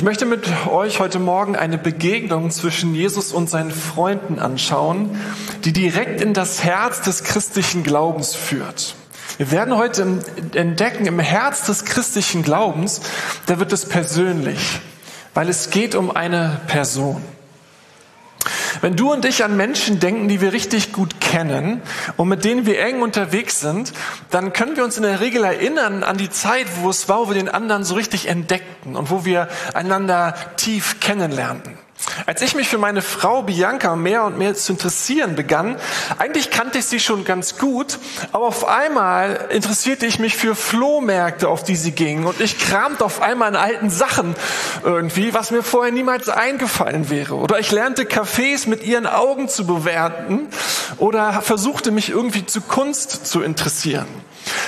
Ich möchte mit euch heute Morgen eine Begegnung zwischen Jesus und seinen Freunden anschauen, die direkt in das Herz des christlichen Glaubens führt. Wir werden heute entdecken, im Herz des christlichen Glaubens, da wird es persönlich, weil es geht um eine Person. Wenn du und ich an Menschen denken, die wir richtig gut kennen und mit denen wir eng unterwegs sind, dann können wir uns in der Regel erinnern an die Zeit, wo es war, wo wir den anderen so richtig entdeckten und wo wir einander tief kennenlernten. Als ich mich für meine Frau Bianca mehr und mehr zu interessieren begann, eigentlich kannte ich sie schon ganz gut, aber auf einmal interessierte ich mich für Flohmärkte, auf die sie ging und ich kramte auf einmal in alten Sachen irgendwie, was mir vorher niemals eingefallen wäre. Oder ich lernte Cafés mit ihren Augen zu bewerten oder versuchte mich irgendwie zu Kunst zu interessieren.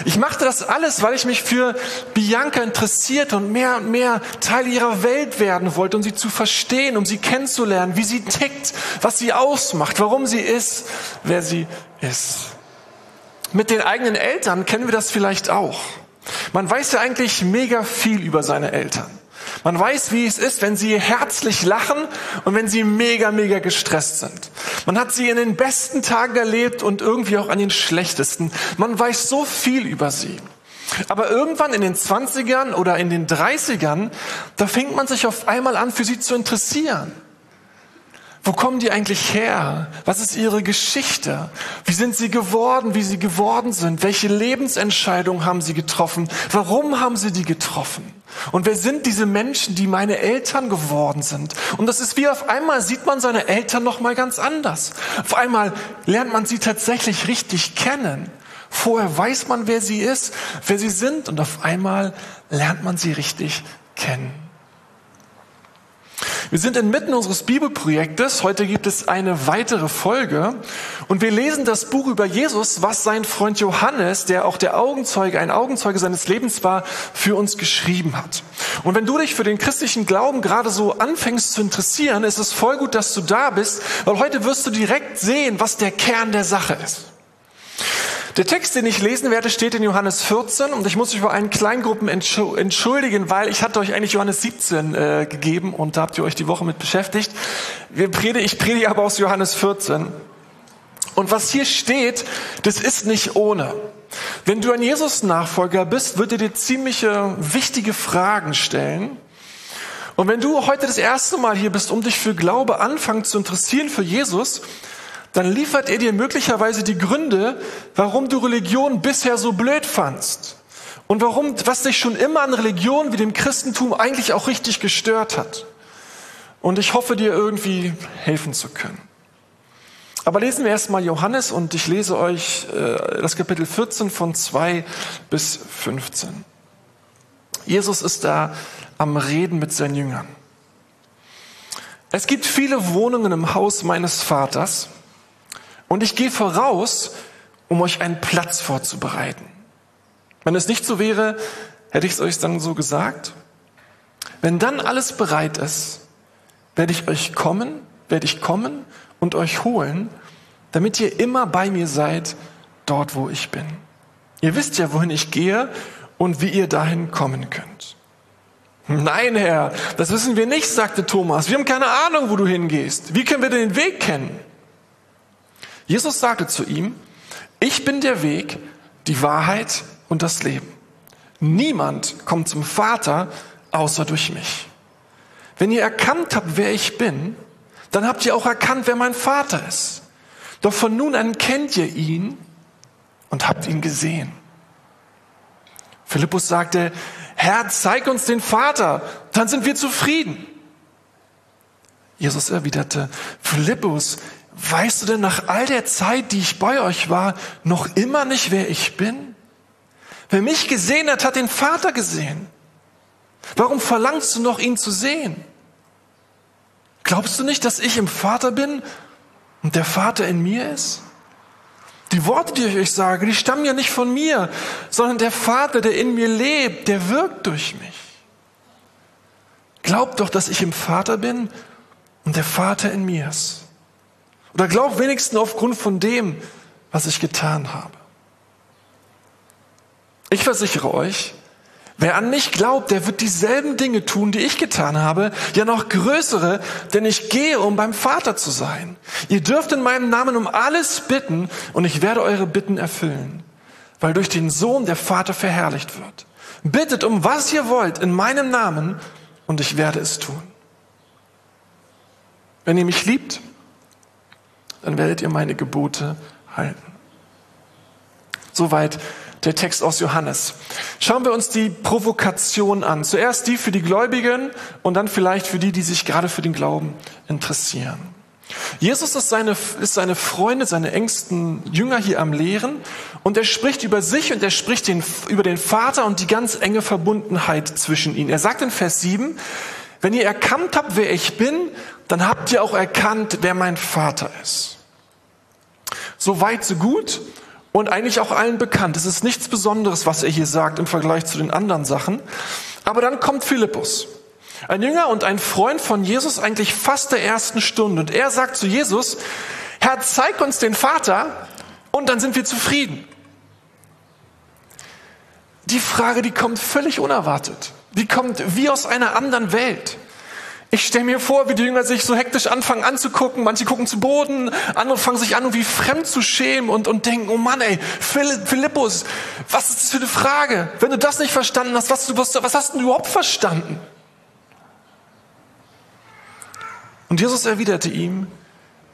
Ich machte das alles, weil ich mich für Bianca interessiert und mehr und mehr Teil ihrer Welt werden wollte, um sie zu verstehen, um sie kennenzulernen, wie sie tickt, was sie ausmacht, warum sie ist, wer sie ist. Mit den eigenen Eltern kennen wir das vielleicht auch. Man weiß ja eigentlich mega viel über seine Eltern. Man weiß, wie es ist, wenn sie herzlich lachen und wenn sie mega, mega gestresst sind. Man hat sie in den besten Tagen erlebt und irgendwie auch an den schlechtesten. Man weiß so viel über sie. Aber irgendwann in den 20ern oder in den 30ern, da fängt man sich auf einmal an, für sie zu interessieren. Wo kommen die eigentlich her? Was ist ihre Geschichte? Wie sind sie geworden, wie sie geworden sind? Welche Lebensentscheidungen haben sie getroffen? Warum haben sie die getroffen? Und wer sind diese Menschen, die meine Eltern geworden sind? Und das ist wie auf einmal sieht man seine Eltern noch mal ganz anders. Auf einmal lernt man sie tatsächlich richtig kennen. Vorher weiß man, wer sie ist, wer sie sind und auf einmal lernt man sie richtig kennen. Wir sind inmitten unseres Bibelprojektes. Heute gibt es eine weitere Folge. Und wir lesen das Buch über Jesus, was sein Freund Johannes, der auch der Augenzeuge, ein Augenzeuge seines Lebens war, für uns geschrieben hat. Und wenn du dich für den christlichen Glauben gerade so anfängst zu interessieren, ist es voll gut, dass du da bist, weil heute wirst du direkt sehen, was der Kern der Sache ist. Der Text, den ich lesen werde, steht in Johannes 14 und ich muss mich vor allen Kleingruppen entschuldigen, weil ich hatte euch eigentlich Johannes 17 äh, gegeben und da habt ihr euch die Woche mit beschäftigt. Wir predige, ich predige aber aus Johannes 14. Und was hier steht, das ist nicht ohne. Wenn du ein Jesus-Nachfolger bist, wird er dir ziemliche wichtige Fragen stellen. Und wenn du heute das erste Mal hier bist, um dich für Glaube anfangen zu interessieren für Jesus, dann liefert er dir möglicherweise die Gründe, warum du Religion bisher so blöd fandst. Und warum, was dich schon immer an Religion wie dem Christentum eigentlich auch richtig gestört hat. Und ich hoffe dir irgendwie helfen zu können. Aber lesen wir erstmal Johannes und ich lese euch äh, das Kapitel 14 von 2 bis 15. Jesus ist da am Reden mit seinen Jüngern. Es gibt viele Wohnungen im Haus meines Vaters. Und ich gehe voraus, um euch einen Platz vorzubereiten. Wenn es nicht so wäre, hätte ich es euch dann so gesagt. Wenn dann alles bereit ist, werde ich euch kommen, werde ich kommen und euch holen, damit ihr immer bei mir seid, dort wo ich bin. Ihr wisst ja, wohin ich gehe und wie ihr dahin kommen könnt. Nein, Herr, das wissen wir nicht, sagte Thomas. Wir haben keine Ahnung, wo du hingehst. Wie können wir den Weg kennen? Jesus sagte zu ihm, ich bin der Weg, die Wahrheit und das Leben. Niemand kommt zum Vater außer durch mich. Wenn ihr erkannt habt, wer ich bin, dann habt ihr auch erkannt, wer mein Vater ist. Doch von nun an kennt ihr ihn und habt ihn gesehen. Philippus sagte, Herr, zeig uns den Vater, dann sind wir zufrieden. Jesus erwiderte, Philippus, weißt du denn nach all der Zeit, die ich bei euch war, noch immer nicht, wer ich bin? Wer mich gesehen hat, hat den Vater gesehen. Warum verlangst du noch, ihn zu sehen? Glaubst du nicht, dass ich im Vater bin und der Vater in mir ist? Die Worte, die ich euch sage, die stammen ja nicht von mir, sondern der Vater, der in mir lebt, der wirkt durch mich. Glaubt doch, dass ich im Vater bin und der Vater in mir ist. Oder glaub wenigstens aufgrund von dem, was ich getan habe. Ich versichere euch, wer an mich glaubt, der wird dieselben Dinge tun, die ich getan habe, ja noch größere, denn ich gehe, um beim Vater zu sein. Ihr dürft in meinem Namen um alles bitten und ich werde eure Bitten erfüllen, weil durch den Sohn der Vater verherrlicht wird. Bittet um was ihr wollt in meinem Namen und ich werde es tun. Wenn ihr mich liebt, dann werdet ihr meine Gebote halten. Soweit der Text aus Johannes. Schauen wir uns die Provokation an. Zuerst die für die Gläubigen und dann vielleicht für die, die sich gerade für den Glauben interessieren. Jesus ist seine, ist seine Freunde, seine engsten Jünger hier am Lehren und er spricht über sich und er spricht den, über den Vater und die ganz enge Verbundenheit zwischen ihnen. Er sagt in Vers 7, wenn ihr erkannt habt, wer ich bin, dann habt ihr auch erkannt, wer mein Vater ist. So weit, so gut und eigentlich auch allen bekannt. Es ist nichts Besonderes, was er hier sagt im Vergleich zu den anderen Sachen. Aber dann kommt Philippus, ein Jünger und ein Freund von Jesus, eigentlich fast der ersten Stunde. Und er sagt zu Jesus, Herr, zeig uns den Vater und dann sind wir zufrieden. Die Frage, die kommt völlig unerwartet. Die kommt wie aus einer anderen Welt. Ich stelle mir vor, wie die Jünger sich so hektisch anfangen anzugucken. Manche gucken zu Boden, andere fangen sich an, irgendwie fremd zu schämen und, und denken, oh Mann, ey, Philippus, was ist das für eine Frage? Wenn du das nicht verstanden hast, was, was, was hast du überhaupt verstanden? Und Jesus erwiderte ihm,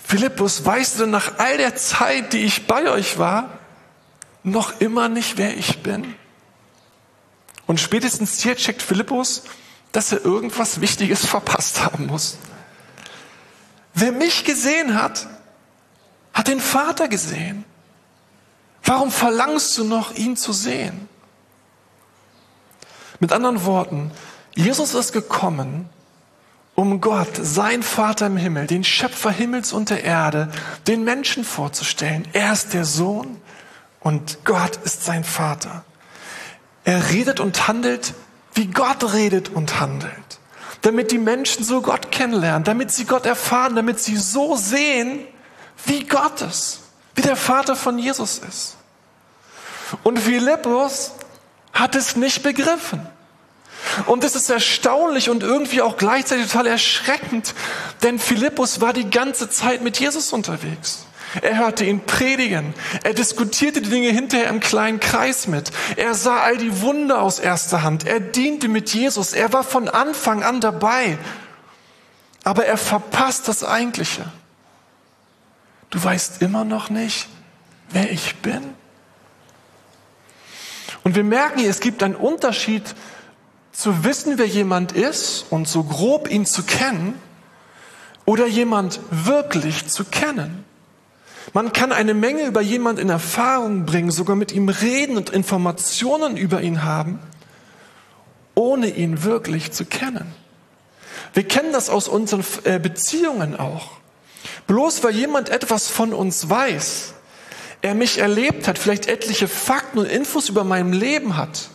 Philippus, weißt du denn nach all der Zeit, die ich bei euch war, noch immer nicht, wer ich bin? Und spätestens hier checkt Philippus, dass er irgendwas Wichtiges verpasst haben muss. Wer mich gesehen hat, hat den Vater gesehen. Warum verlangst du noch, ihn zu sehen? Mit anderen Worten, Jesus ist gekommen, um Gott, sein Vater im Himmel, den Schöpfer Himmels und der Erde, den Menschen vorzustellen. Er ist der Sohn und Gott ist sein Vater. Er redet und handelt wie Gott redet und handelt, damit die Menschen so Gott kennenlernen, damit sie Gott erfahren, damit sie so sehen, wie Gott ist, wie der Vater von Jesus ist. Und Philippus hat es nicht begriffen. Und es ist erstaunlich und irgendwie auch gleichzeitig total erschreckend, denn Philippus war die ganze Zeit mit Jesus unterwegs. Er hörte ihn predigen. Er diskutierte die Dinge hinterher im kleinen Kreis mit. Er sah all die Wunder aus erster Hand. Er diente mit Jesus. Er war von Anfang an dabei. Aber er verpasst das Eigentliche. Du weißt immer noch nicht, wer ich bin. Und wir merken hier, es gibt einen Unterschied zu wissen, wer jemand ist und so grob ihn zu kennen oder jemand wirklich zu kennen. Man kann eine Menge über jemand in Erfahrung bringen, sogar mit ihm reden und Informationen über ihn haben, ohne ihn wirklich zu kennen. Wir kennen das aus unseren äh, Beziehungen auch. Bloß weil jemand etwas von uns weiß, er mich erlebt hat, vielleicht etliche Fakten und Infos über mein Leben hat,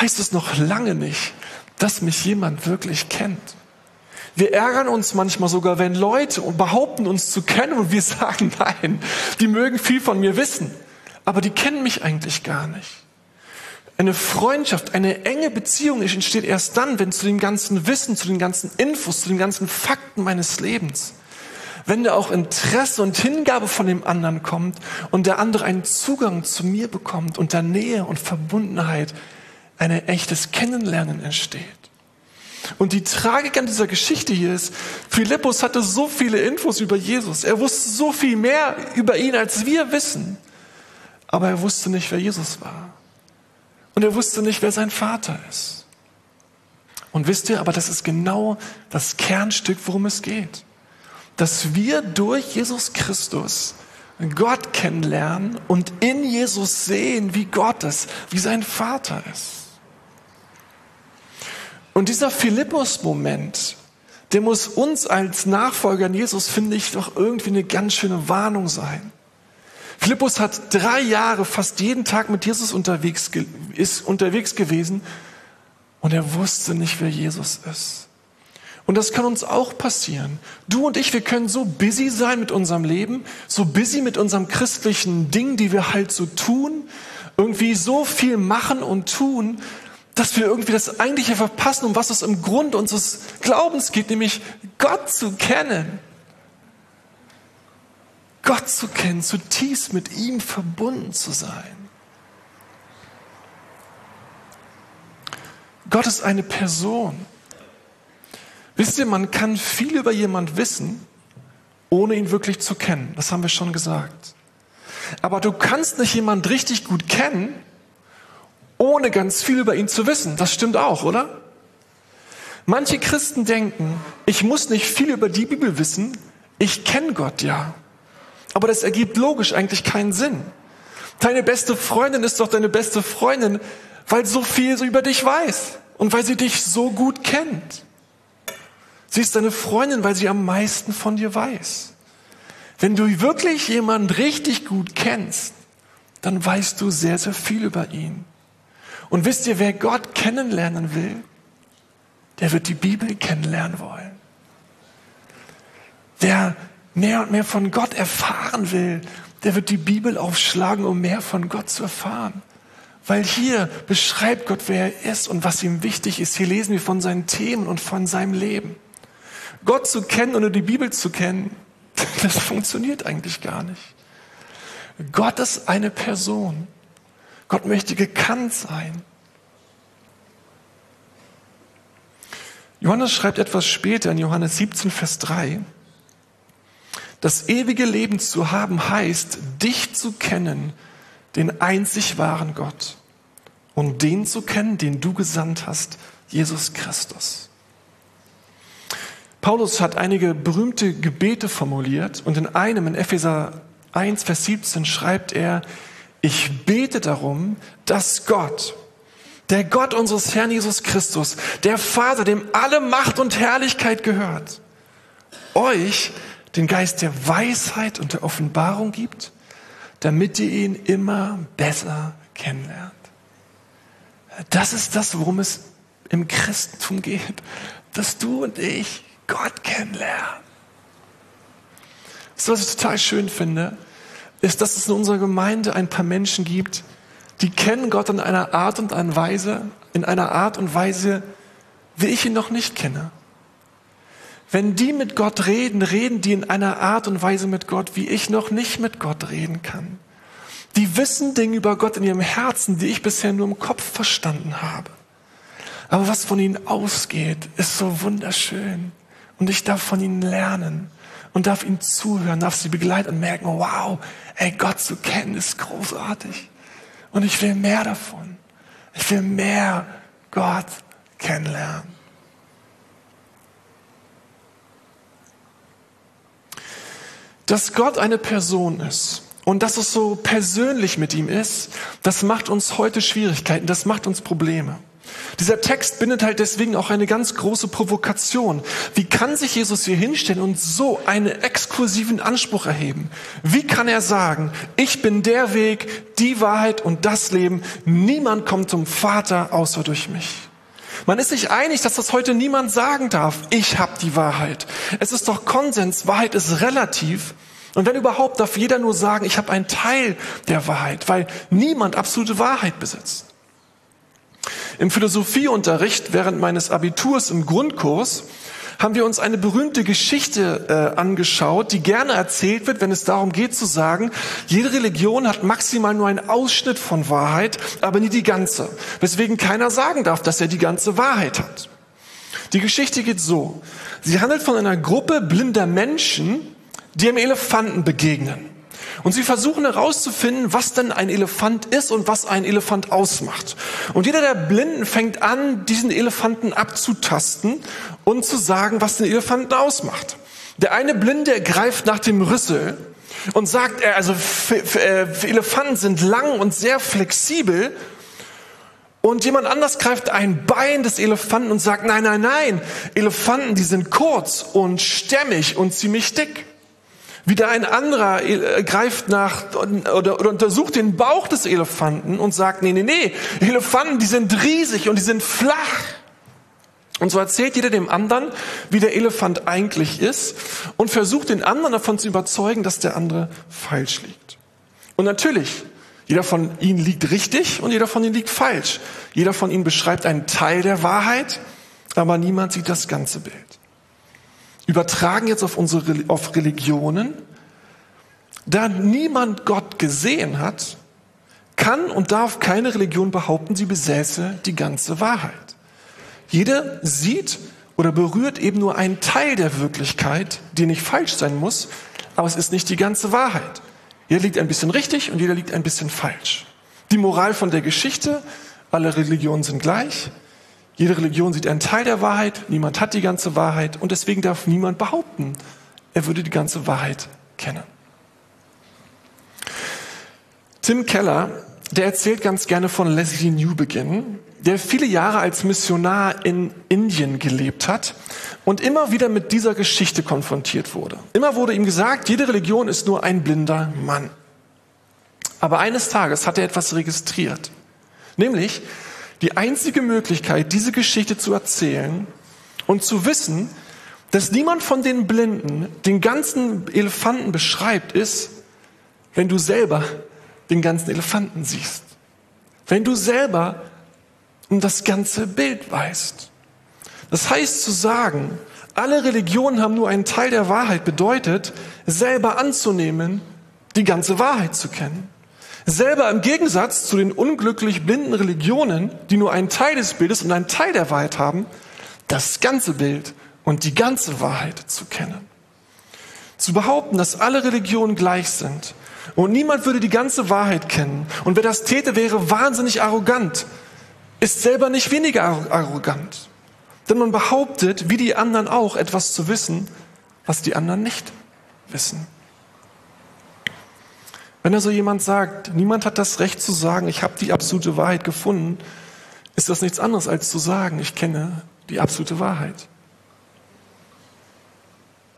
heißt es noch lange nicht, dass mich jemand wirklich kennt. Wir ärgern uns manchmal sogar, wenn Leute behaupten, uns zu kennen und wir sagen, nein, die mögen viel von mir wissen, aber die kennen mich eigentlich gar nicht. Eine Freundschaft, eine enge Beziehung entsteht erst dann, wenn zu dem ganzen Wissen, zu den ganzen Infos, zu den ganzen Fakten meines Lebens, wenn da auch Interesse und Hingabe von dem anderen kommt und der andere einen Zugang zu mir bekommt und da Nähe und Verbundenheit, ein echtes Kennenlernen entsteht. Und die Tragik an dieser Geschichte hier ist, Philippus hatte so viele Infos über Jesus. Er wusste so viel mehr über ihn, als wir wissen. Aber er wusste nicht, wer Jesus war. Und er wusste nicht, wer sein Vater ist. Und wisst ihr, aber das ist genau das Kernstück, worum es geht. Dass wir durch Jesus Christus Gott kennenlernen und in Jesus sehen, wie Gott ist, wie sein Vater ist. Und dieser Philippus-Moment, der muss uns als Nachfolger an Jesus, finde ich, doch irgendwie eine ganz schöne Warnung sein. Philippus hat drei Jahre fast jeden Tag mit Jesus unterwegs, ist unterwegs gewesen und er wusste nicht, wer Jesus ist. Und das kann uns auch passieren. Du und ich, wir können so busy sein mit unserem Leben, so busy mit unserem christlichen Ding, die wir halt so tun, irgendwie so viel machen und tun, dass wir irgendwie das eigentliche verpassen, um was es im Grund unseres Glaubens geht, nämlich Gott zu kennen. Gott zu kennen, zutiefst mit ihm verbunden zu sein. Gott ist eine Person. Wisst ihr, man kann viel über jemand wissen, ohne ihn wirklich zu kennen. Das haben wir schon gesagt. Aber du kannst nicht jemand richtig gut kennen, ohne ganz viel über ihn zu wissen. Das stimmt auch, oder? Manche Christen denken, ich muss nicht viel über die Bibel wissen, ich kenne Gott ja. Aber das ergibt logisch eigentlich keinen Sinn. Deine beste Freundin ist doch deine beste Freundin, weil so viel über dich weiß und weil sie dich so gut kennt. Sie ist deine Freundin, weil sie am meisten von dir weiß. Wenn du wirklich jemanden richtig gut kennst, dann weißt du sehr, sehr viel über ihn. Und wisst ihr, wer Gott kennenlernen will, der wird die Bibel kennenlernen wollen. Wer mehr und mehr von Gott erfahren will, der wird die Bibel aufschlagen, um mehr von Gott zu erfahren. Weil hier beschreibt Gott, wer er ist und was ihm wichtig ist. Hier lesen wir von seinen Themen und von seinem Leben. Gott zu kennen oder die Bibel zu kennen, das funktioniert eigentlich gar nicht. Gott ist eine Person. Gott möchte gekannt sein. Johannes schreibt etwas später in Johannes 17, Vers 3. Das ewige Leben zu haben heißt, dich zu kennen, den einzig wahren Gott und den zu kennen, den du gesandt hast, Jesus Christus. Paulus hat einige berühmte Gebete formuliert und in einem, in Epheser 1, Vers 17 schreibt er, ich bete darum, dass Gott, der Gott unseres Herrn Jesus Christus, der Vater, dem alle Macht und Herrlichkeit gehört, euch den Geist der Weisheit und der Offenbarung gibt, damit ihr ihn immer besser kennenlernt. Das ist das, worum es im Christentum geht, dass du und ich Gott kennenlernen. Das, was ich total schön finde, ist, dass es in unserer Gemeinde ein paar Menschen gibt, die kennen Gott in einer Art und Weise, in einer Art und Weise, wie ich ihn noch nicht kenne. Wenn die mit Gott reden, reden die in einer Art und Weise mit Gott, wie ich noch nicht mit Gott reden kann. Die wissen Dinge über Gott in ihrem Herzen, die ich bisher nur im Kopf verstanden habe. Aber was von ihnen ausgeht, ist so wunderschön. Und ich darf von ihnen lernen und darf ihnen zuhören, darf sie begleiten und merken, wow, ey, Gott zu kennen ist großartig. Und ich will mehr davon. Ich will mehr Gott kennenlernen. Dass Gott eine Person ist und dass es so persönlich mit ihm ist, das macht uns heute Schwierigkeiten, das macht uns Probleme. Dieser Text bindet halt deswegen auch eine ganz große Provokation. Wie kann sich Jesus hier hinstellen und so einen exklusiven Anspruch erheben? Wie kann er sagen, ich bin der Weg, die Wahrheit und das Leben. Niemand kommt zum Vater außer durch mich. Man ist sich einig, dass das heute niemand sagen darf, ich habe die Wahrheit. Es ist doch Konsens, Wahrheit ist relativ. Und wenn überhaupt, darf jeder nur sagen, ich habe einen Teil der Wahrheit, weil niemand absolute Wahrheit besitzt. Im Philosophieunterricht während meines Abiturs im Grundkurs haben wir uns eine berühmte Geschichte äh, angeschaut, die gerne erzählt wird, wenn es darum geht zu sagen, jede Religion hat maximal nur einen Ausschnitt von Wahrheit, aber nie die ganze. Weswegen keiner sagen darf, dass er die ganze Wahrheit hat. Die Geschichte geht so. Sie handelt von einer Gruppe blinder Menschen, die einem Elefanten begegnen. Und sie versuchen herauszufinden, was denn ein Elefant ist und was ein Elefant ausmacht. Und jeder der Blinden fängt an, diesen Elefanten abzutasten und zu sagen, was den Elefanten ausmacht. Der eine Blinde greift nach dem Rüssel und sagt, also äh, Elefanten sind lang und sehr flexibel. Und jemand anders greift ein Bein des Elefanten und sagt, nein, nein, nein, Elefanten, die sind kurz und stämmig und ziemlich dick. Wieder ein anderer äh, greift nach oder, oder untersucht den Bauch des Elefanten und sagt, nee, nee, nee, Elefanten, die sind riesig und die sind flach. Und so erzählt jeder dem anderen, wie der Elefant eigentlich ist und versucht den anderen davon zu überzeugen, dass der andere falsch liegt. Und natürlich, jeder von ihnen liegt richtig und jeder von ihnen liegt falsch. Jeder von ihnen beschreibt einen Teil der Wahrheit, aber niemand sieht das ganze Bild. Übertragen jetzt auf unsere auf Religionen, da niemand Gott gesehen hat, kann und darf keine Religion behaupten, sie besäße die ganze Wahrheit. Jeder sieht oder berührt eben nur einen Teil der Wirklichkeit, die nicht falsch sein muss, aber es ist nicht die ganze Wahrheit. Jeder liegt ein bisschen richtig und jeder liegt ein bisschen falsch. Die Moral von der Geschichte, alle Religionen sind gleich. Jede Religion sieht einen Teil der Wahrheit, niemand hat die ganze Wahrheit und deswegen darf niemand behaupten, er würde die ganze Wahrheit kennen. Tim Keller, der erzählt ganz gerne von Leslie Newbegin, der viele Jahre als Missionar in Indien gelebt hat und immer wieder mit dieser Geschichte konfrontiert wurde. Immer wurde ihm gesagt, jede Religion ist nur ein blinder Mann. Aber eines Tages hat er etwas registriert, nämlich die einzige Möglichkeit, diese Geschichte zu erzählen und zu wissen, dass niemand von den Blinden den ganzen Elefanten beschreibt, ist, wenn du selber den ganzen Elefanten siehst. Wenn du selber um das ganze Bild weißt. Das heißt zu sagen, alle Religionen haben nur einen Teil der Wahrheit bedeutet, selber anzunehmen, die ganze Wahrheit zu kennen. Selber im Gegensatz zu den unglücklich blinden Religionen, die nur einen Teil des Bildes und einen Teil der Wahrheit haben, das ganze Bild und die ganze Wahrheit zu kennen. Zu behaupten, dass alle Religionen gleich sind und niemand würde die ganze Wahrheit kennen und wer das täte, wäre wahnsinnig arrogant, ist selber nicht weniger arrogant. Denn man behauptet, wie die anderen auch, etwas zu wissen, was die anderen nicht wissen. Wenn also jemand sagt, niemand hat das Recht zu sagen, ich habe die absolute Wahrheit gefunden, ist das nichts anderes als zu sagen, ich kenne die absolute Wahrheit.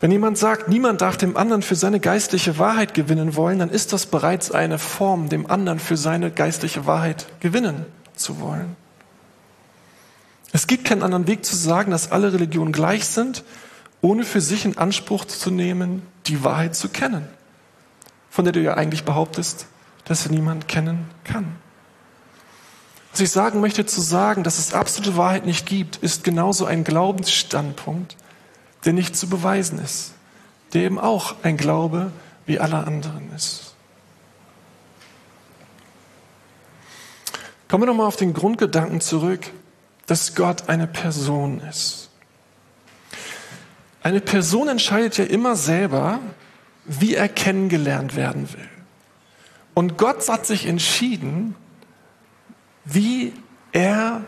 Wenn jemand sagt, niemand darf dem anderen für seine geistliche Wahrheit gewinnen wollen, dann ist das bereits eine Form, dem anderen für seine geistliche Wahrheit gewinnen zu wollen. Es gibt keinen anderen Weg zu sagen, dass alle Religionen gleich sind, ohne für sich in Anspruch zu nehmen, die Wahrheit zu kennen, von der du ja eigentlich behauptest, dass sie niemand kennen kann. Was ich sagen möchte, zu sagen, dass es absolute Wahrheit nicht gibt, ist genauso ein Glaubensstandpunkt, der nicht zu beweisen ist, der eben auch ein Glaube wie aller anderen ist. Kommen wir nochmal auf den Grundgedanken zurück, dass Gott eine Person ist. Eine Person entscheidet ja immer selber, wie er kennengelernt werden will. Und Gott hat sich entschieden, wie er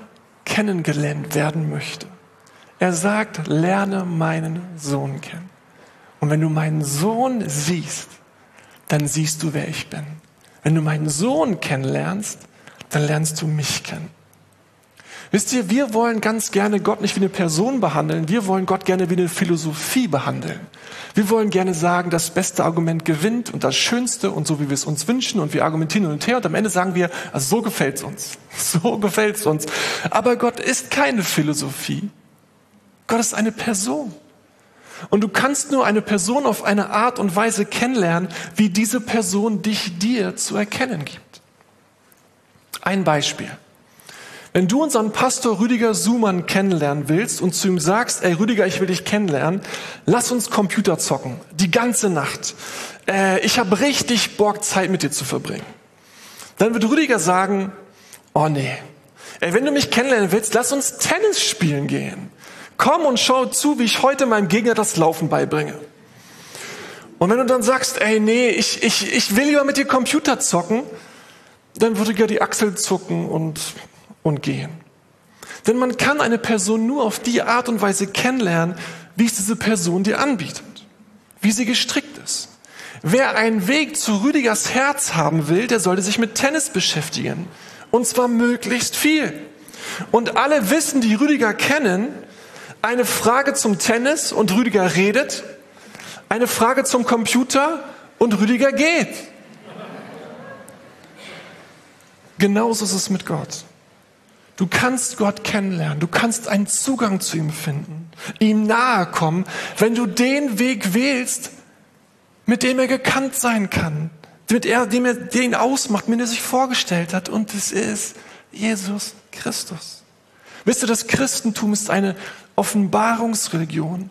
kennengelernt werden möchte. Er sagt, lerne meinen Sohn kennen. Und wenn du meinen Sohn siehst, dann siehst du, wer ich bin. Wenn du meinen Sohn kennenlernst, dann lernst du mich kennen. Wisst ihr, wir wollen ganz gerne Gott nicht wie eine Person behandeln, wir wollen Gott gerne wie eine Philosophie behandeln. Wir wollen gerne sagen, das beste Argument gewinnt und das Schönste und so wie wir es uns wünschen und wir argumentieren und her und am Ende sagen wir, also so gefällt's uns, so gefällt's uns. Aber Gott ist keine Philosophie. Gott ist eine Person. Und du kannst nur eine Person auf eine Art und Weise kennenlernen, wie diese Person dich dir zu erkennen gibt. Ein Beispiel. Wenn du unseren Pastor Rüdiger Sumann kennenlernen willst und zu ihm sagst, ey Rüdiger, ich will dich kennenlernen, lass uns Computer zocken, die ganze Nacht. Äh, ich habe richtig Bock, Zeit mit dir zu verbringen. Dann wird Rüdiger sagen, oh nee, ey, wenn du mich kennenlernen willst, lass uns Tennis spielen gehen. Komm und schau zu, wie ich heute meinem Gegner das Laufen beibringe. Und wenn du dann sagst, ey, nee, ich, ich, ich will lieber mit dir Computer zocken, dann würde Rüdiger die Achsel zucken und und gehen. Denn man kann eine Person nur auf die Art und Weise kennenlernen, wie es diese Person dir anbietet, wie sie gestrickt ist. Wer einen Weg zu Rüdigers Herz haben will, der sollte sich mit Tennis beschäftigen. Und zwar möglichst viel. Und alle wissen, die Rüdiger kennen, eine Frage zum Tennis und Rüdiger redet, eine Frage zum Computer und Rüdiger geht. Genauso ist es mit Gott. Du kannst Gott kennenlernen, du kannst einen Zugang zu ihm finden, ihm nahe kommen, wenn du den Weg wählst, mit dem er gekannt sein kann, mit er, dem er den ausmacht, mit dem er sich vorgestellt hat. Und es ist Jesus Christus. Wisst ihr, das Christentum ist eine Offenbarungsreligion.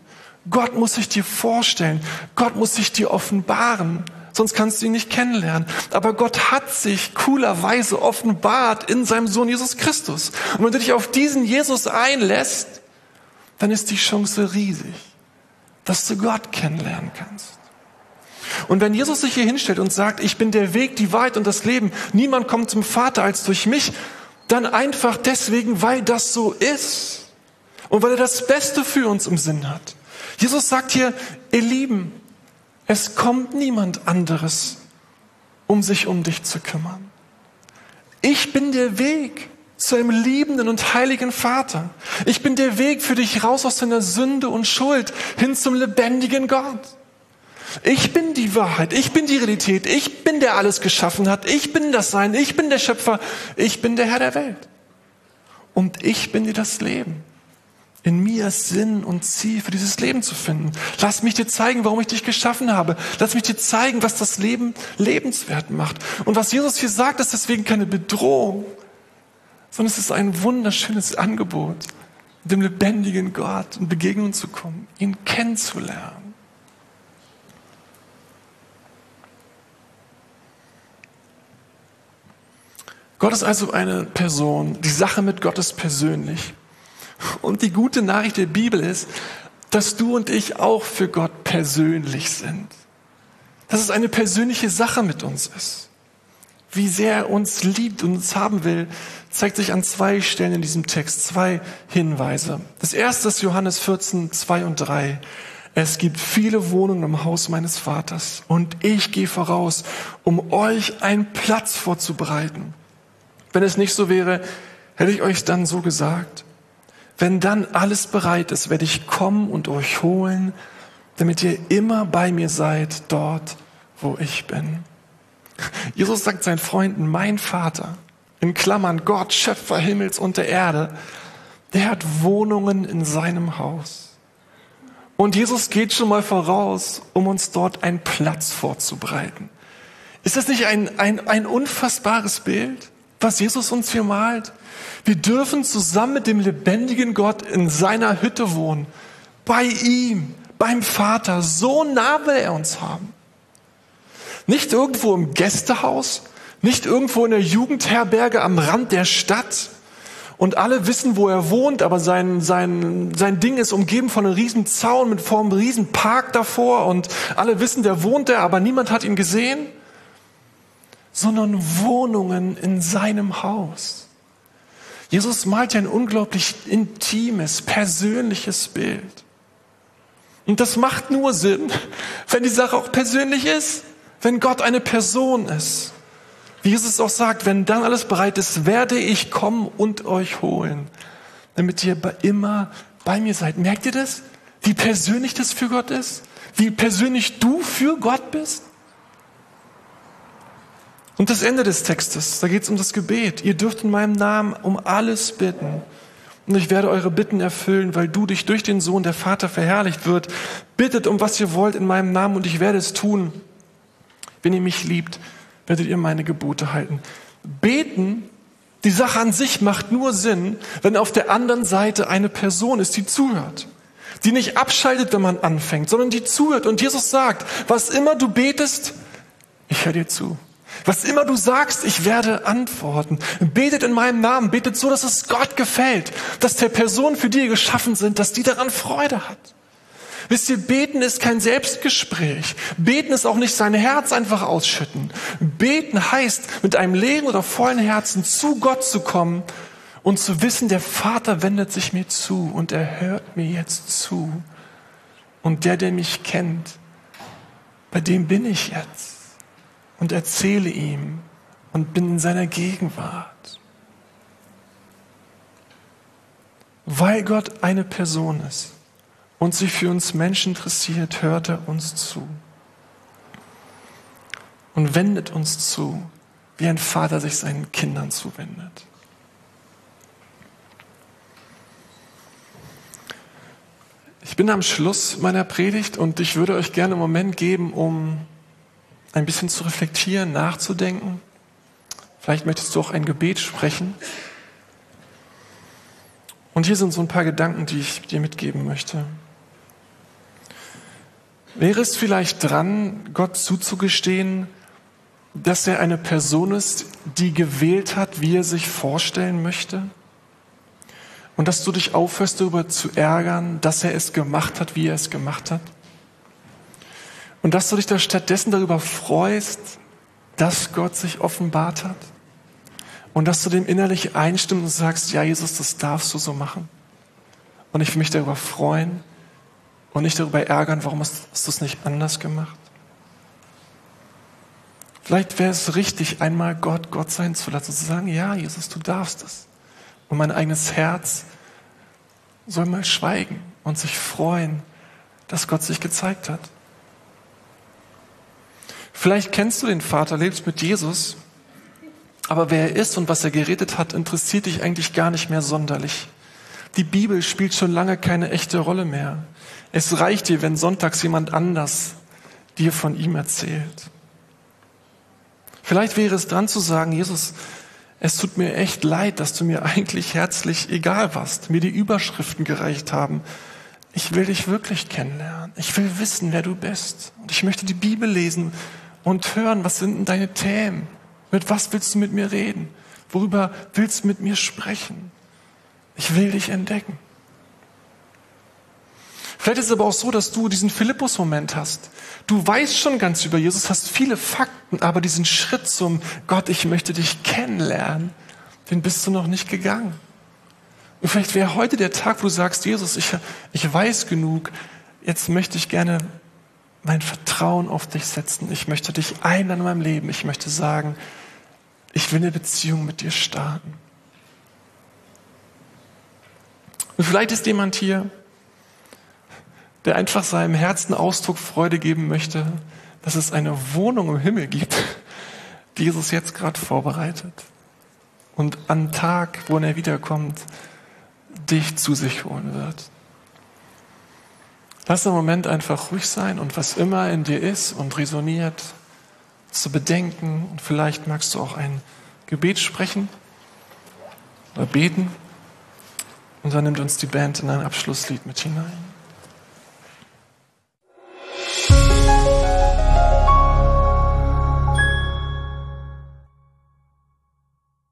Gott muss sich dir vorstellen. Gott muss sich dir offenbaren. Sonst kannst du ihn nicht kennenlernen. Aber Gott hat sich coolerweise offenbart in seinem Sohn Jesus Christus. Und wenn du dich auf diesen Jesus einlässt, dann ist die Chance riesig, dass du Gott kennenlernen kannst. Und wenn Jesus sich hier hinstellt und sagt, ich bin der Weg, die Wahrheit und das Leben, niemand kommt zum Vater als durch mich, dann einfach deswegen, weil das so ist und weil er das Beste für uns im Sinn hat. Jesus sagt hier, ihr Lieben, es kommt niemand anderes, um sich um dich zu kümmern. Ich bin der Weg zu einem liebenden und heiligen Vater. Ich bin der Weg für dich raus aus deiner Sünde und Schuld hin zum lebendigen Gott. Ich bin die Wahrheit, ich bin die Realität, ich bin der alles geschaffen hat, ich bin das Sein, ich bin der Schöpfer, ich bin der Herr der Welt. Und ich bin dir das Leben. In mir Sinn und Ziel für dieses Leben zu finden. Lass mich dir zeigen, warum ich dich geschaffen habe. Lass mich dir zeigen, was das Leben lebenswert macht. Und was Jesus hier sagt, ist deswegen keine Bedrohung, sondern es ist ein wunderschönes Angebot, dem lebendigen Gott in Begegnung zu kommen, ihn kennenzulernen. Gott ist also eine Person. Die Sache mit Gott ist persönlich. Und die gute Nachricht der Bibel ist, dass du und ich auch für Gott persönlich sind. Dass es eine persönliche Sache mit uns ist. Wie sehr er uns liebt und uns haben will, zeigt sich an zwei Stellen in diesem Text, zwei Hinweise. Das erste ist Johannes 14, 2 und 3. Es gibt viele Wohnungen im Haus meines Vaters und ich gehe voraus, um euch einen Platz vorzubereiten. Wenn es nicht so wäre, hätte ich euch dann so gesagt. Wenn dann alles bereit ist, werde ich kommen und euch holen, damit ihr immer bei mir seid, dort, wo ich bin. Jesus sagt seinen Freunden, mein Vater, in Klammern Gott, Schöpfer Himmels und der Erde, der hat Wohnungen in seinem Haus. Und Jesus geht schon mal voraus, um uns dort einen Platz vorzubereiten. Ist das nicht ein, ein, ein unfassbares Bild? Was Jesus uns hier malt. Wir dürfen zusammen mit dem lebendigen Gott in seiner Hütte wohnen. Bei ihm, beim Vater. So nah will er uns haben. Nicht irgendwo im Gästehaus, nicht irgendwo in der Jugendherberge am Rand der Stadt. Und alle wissen, wo er wohnt, aber sein, sein, sein Ding ist umgeben von einem riesen Zaun mit vor einem riesen Park davor und alle wissen, der wohnt da, aber niemand hat ihn gesehen sondern Wohnungen in seinem Haus. Jesus malt ja ein unglaublich intimes, persönliches Bild. Und das macht nur Sinn, wenn die Sache auch persönlich ist, wenn Gott eine Person ist. Wie Jesus auch sagt, wenn dann alles bereit ist, werde ich kommen und euch holen, damit ihr immer bei mir seid. Merkt ihr das? Wie persönlich das für Gott ist? Wie persönlich du für Gott bist? Und das Ende des Textes, da geht es um das Gebet. Ihr dürft in meinem Namen um alles bitten. Und ich werde eure Bitten erfüllen, weil du dich durch den Sohn der Vater verherrlicht wird. Bittet um was ihr wollt in meinem Namen und ich werde es tun. Wenn ihr mich liebt, werdet ihr meine Gebote halten. Beten, die Sache an sich macht nur Sinn, wenn auf der anderen Seite eine Person ist, die zuhört. Die nicht abschaltet, wenn man anfängt, sondern die zuhört. Und Jesus sagt, was immer du betest, ich höre dir zu. Was immer du sagst, ich werde antworten. Betet in meinem Namen, betet so, dass es Gott gefällt, dass der Person, für die ihr geschaffen sind, dass die daran Freude hat. Wisst ihr, beten ist kein Selbstgespräch. Beten ist auch nicht sein Herz einfach ausschütten. Beten heißt, mit einem leeren oder vollen Herzen zu Gott zu kommen und zu wissen, der Vater wendet sich mir zu und er hört mir jetzt zu. Und der, der mich kennt, bei dem bin ich jetzt und erzähle ihm und bin in seiner Gegenwart. Weil Gott eine Person ist und sich für uns Menschen interessiert, hört er uns zu und wendet uns zu, wie ein Vater sich seinen Kindern zuwendet. Ich bin am Schluss meiner Predigt und ich würde euch gerne einen Moment geben, um ein bisschen zu reflektieren, nachzudenken. Vielleicht möchtest du auch ein Gebet sprechen. Und hier sind so ein paar Gedanken, die ich dir mitgeben möchte. Wäre es vielleicht dran, Gott zuzugestehen, dass er eine Person ist, die gewählt hat, wie er sich vorstellen möchte? Und dass du dich aufhörst, darüber zu ärgern, dass er es gemacht hat, wie er es gemacht hat? Und dass du dich da stattdessen darüber freust, dass Gott sich offenbart hat? Und dass du dem innerlich einstimmst und sagst, ja Jesus, das darfst du so machen. Und ich will mich darüber freuen und nicht darüber ärgern, warum hast, hast du es nicht anders gemacht. Vielleicht wäre es richtig, einmal Gott Gott sein zu lassen, zu sagen, ja Jesus, du darfst es. Und mein eigenes Herz soll mal schweigen und sich freuen, dass Gott sich gezeigt hat. Vielleicht kennst du den Vater, lebst mit Jesus aber wer er ist und was er geredet hat, interessiert dich eigentlich gar nicht mehr sonderlich. Die Bibel spielt schon lange keine echte Rolle mehr. Es reicht dir, wenn sonntags jemand anders dir von ihm erzählt. Vielleicht wäre es dran zu sagen, Jesus, es tut mir echt leid, dass du mir eigentlich herzlich egal warst, mir die Überschriften gereicht haben. Ich will dich wirklich kennenlernen. Ich will wissen, wer du bist. Und ich möchte die Bibel lesen und hören, was sind denn deine Themen? Mit was willst du mit mir reden? Worüber willst du mit mir sprechen? Ich will dich entdecken. Vielleicht ist es aber auch so, dass du diesen Philippus-Moment hast. Du weißt schon ganz über Jesus, hast viele Fakten, aber diesen Schritt zum Gott, ich möchte dich kennenlernen, den bist du noch nicht gegangen. Und vielleicht wäre heute der Tag, wo du sagst, Jesus, ich, ich weiß genug, jetzt möchte ich gerne mein Vertrauen auf dich setzen. Ich möchte dich einladen in meinem Leben. Ich möchte sagen, ich will eine Beziehung mit dir starten. Und vielleicht ist jemand hier, der einfach seinem Herzen Ausdruck Freude geben möchte, dass es eine Wohnung im Himmel gibt, die Jesus jetzt gerade vorbereitet. Und am Tag, wo er wiederkommt, dich zu sich holen wird. Lass einen Moment einfach ruhig sein und was immer in dir ist und resoniert, zu bedenken. Und vielleicht magst du auch ein Gebet sprechen oder beten. Und dann nimmt uns die Band in ein Abschlusslied mit hinein.